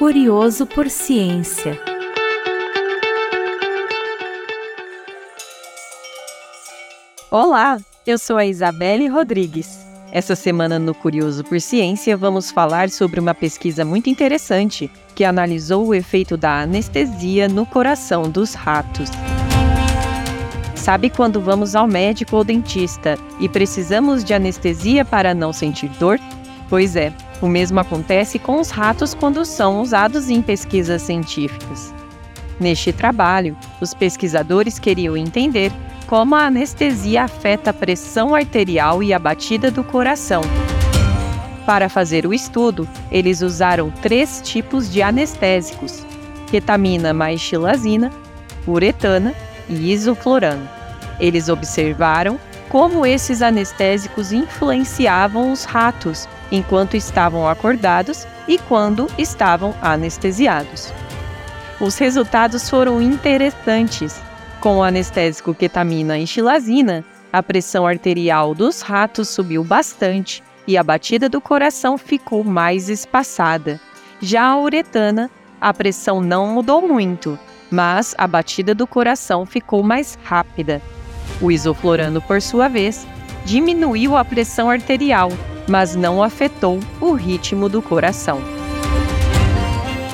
Curioso por Ciência. Olá, eu sou a Isabelle Rodrigues. Essa semana no Curioso por Ciência vamos falar sobre uma pesquisa muito interessante que analisou o efeito da anestesia no coração dos ratos. Sabe quando vamos ao médico ou dentista e precisamos de anestesia para não sentir dor? Pois é, o mesmo acontece com os ratos quando são usados em pesquisas científicas. Neste trabalho, os pesquisadores queriam entender como a anestesia afeta a pressão arterial e a batida do coração. Para fazer o estudo, eles usaram três tipos de anestésicos: ketamina mais xilazina, uretana e isoflorano. Eles observaram como esses anestésicos influenciavam os ratos enquanto estavam acordados e quando estavam anestesiados. Os resultados foram interessantes. Com o anestésico ketamina e xilazina, a pressão arterial dos ratos subiu bastante e a batida do coração ficou mais espaçada. Já a uretana, a pressão não mudou muito, mas a batida do coração ficou mais rápida. O isoflorano, por sua vez, diminuiu a pressão arterial mas não afetou o ritmo do coração.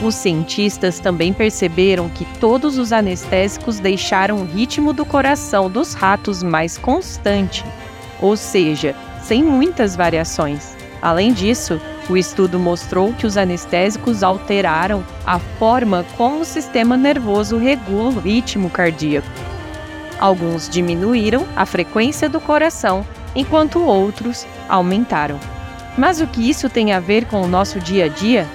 Os cientistas também perceberam que todos os anestésicos deixaram o ritmo do coração dos ratos mais constante, ou seja, sem muitas variações. Além disso, o estudo mostrou que os anestésicos alteraram a forma como o sistema nervoso regula o ritmo cardíaco. Alguns diminuíram a frequência do coração enquanto outros aumentaram. Mas o que isso tem a ver com o nosso dia a dia?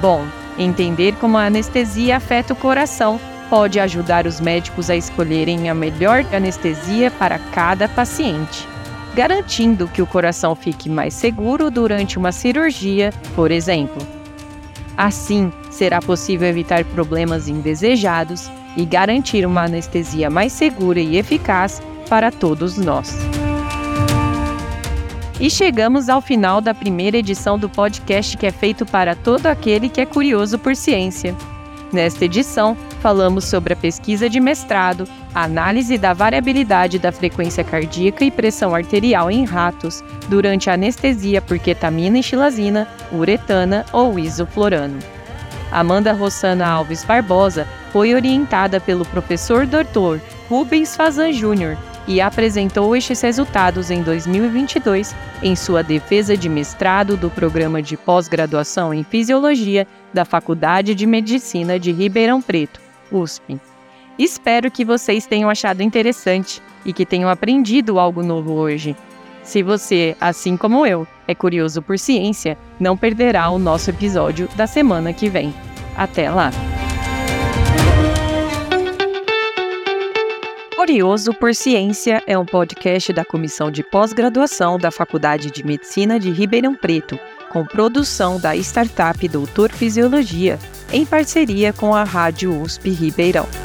Bom, entender como a anestesia afeta o coração pode ajudar os médicos a escolherem a melhor anestesia para cada paciente, garantindo que o coração fique mais seguro durante uma cirurgia, por exemplo. Assim, será possível evitar problemas indesejados e garantir uma anestesia mais segura e eficaz para todos nós. E chegamos ao final da primeira edição do podcast que é feito para todo aquele que é curioso por ciência. Nesta edição, falamos sobre a pesquisa de mestrado, a análise da variabilidade da frequência cardíaca e pressão arterial em ratos durante a anestesia por ketamina e xilazina, uretana ou isoflorano. Amanda Rossana Alves Barbosa foi orientada pelo professor Dr. Rubens Fazan Jr., e apresentou estes resultados em 2022 em sua defesa de mestrado do programa de pós-graduação em Fisiologia da Faculdade de Medicina de Ribeirão Preto, USP. Espero que vocês tenham achado interessante e que tenham aprendido algo novo hoje. Se você, assim como eu, é curioso por ciência, não perderá o nosso episódio da semana que vem. Até lá! Curioso por Ciência é um podcast da Comissão de Pós-Graduação da Faculdade de Medicina de Ribeirão Preto, com produção da startup Doutor Fisiologia, em parceria com a Rádio USP Ribeirão.